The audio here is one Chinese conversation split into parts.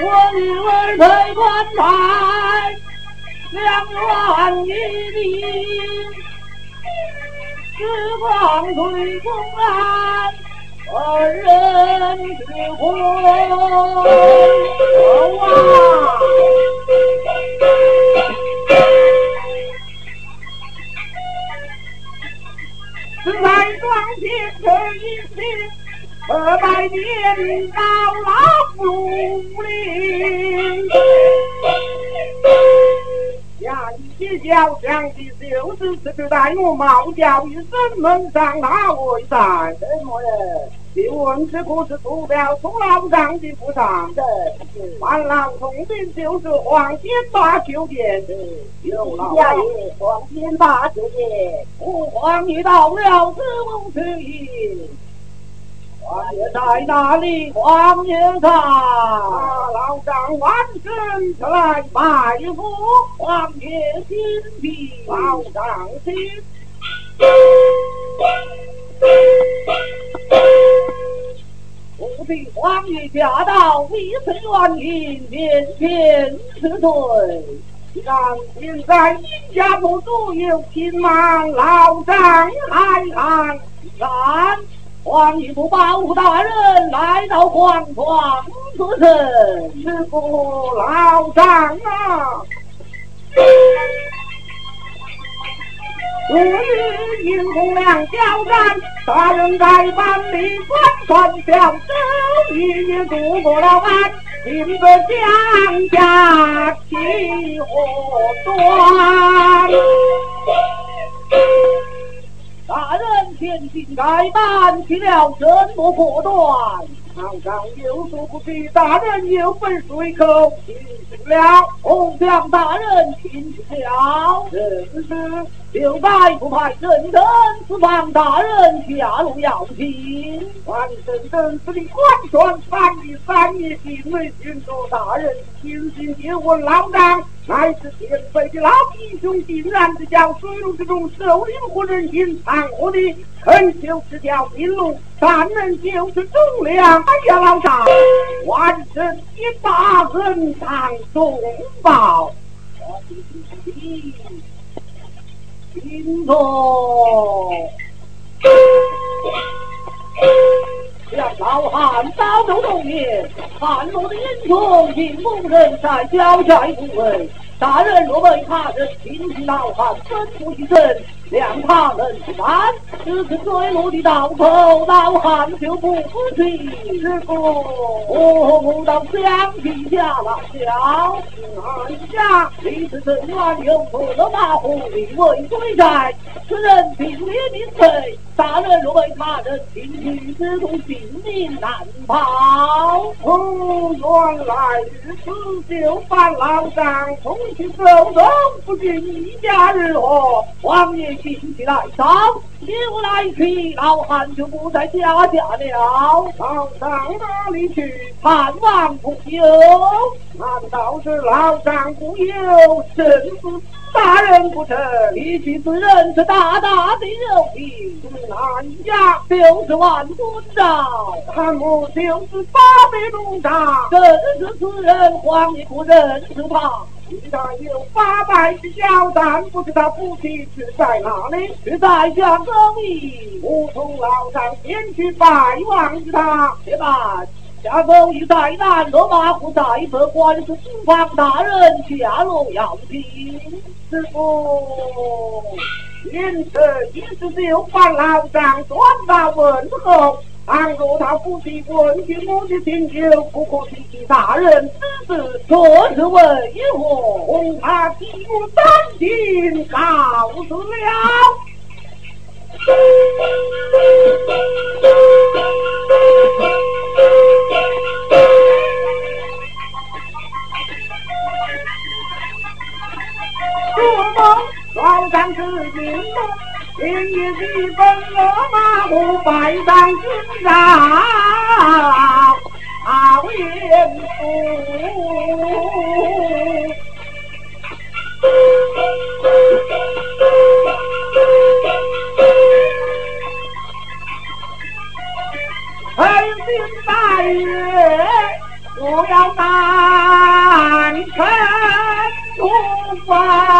我女儿在棺材，两院一地，时光推空来，二人之婚。哇！此在庄前这一天，二百年到老如林。呀一些小将的就是这个待我冒叫一声门上那为善什么人？请问这可是图表从老丈的府上的？万郎通兵就是黄天霸九殿，有老家爷黄天霸九殿，吾皇已到了，子无去矣。王爷在哪里？王爷在。老丈万身前来拜伏，王爷金币，老丈心。皇爷驾到，未曾愿迎，面前辞退。但现在您家不足，有亲王，老丈还看看。皇义不保护大人来到黄庄作甚？是不老丈啊！我与尹公良交战，大人在班里官传小奏，一夜渡过了岸，听得江家起火端。大人前进该办起了什么果断，堂上有所不知，大人有本随口听了，红将大人听了，正是刘白不派真真此方大人下路要紧，万真真此地官传三日三夜，因为听说大人亲信接问老丈。乃是天北的老英雄，竟然是将水路之中受领活人心残活的，恳求赐条命路，但能就是忠良。哎呀，老丈，万神一大人当重报，听着。让老汉刀头动念，汉罗的英雄，尽不人在交下一部分。大人若问他人亲近老汉，吩咐一声，让他人去办。只是坠落的刀口，老汉就不服气。师傅，我不到乡亲下了笑。哪家你是真冤有错了马虎，立为追债，此人并列名垂。大人若为他人亲近，只恐性命难保。哦，原来如此，就把老丈从。去走走，不知一家如何？王爷亲戚来上，有来去，老汉就不在家家了。老丈哪里去？探望朋友？难道是老丈不友？甚至大人不成？一去自人是大大的肉皮。南家就是万官长，汉母就是八百龙长。真是此人，皇帝不认识他。现在有八百只小蛋，不知道夫妻是在哪里？是在江州里。我从老丈前去拜望他。且慢，下走一再难，落马虎再次官司司方大人下落要紧。师傅，因此一时就把老丈转到问候。倘若他不提问起我的请求，不可提起大人之事，这是为何？恐怕替我担心告诉了。做梦，老丈之命。今日的奔罗马湖，拜上军长，好艳福。黑心拜月，我要单身出发。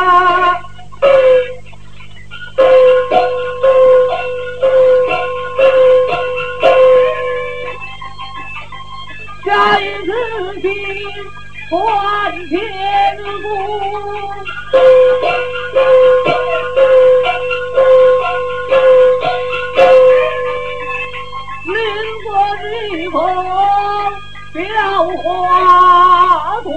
下一次兵换天宫。林过日风，飘花图。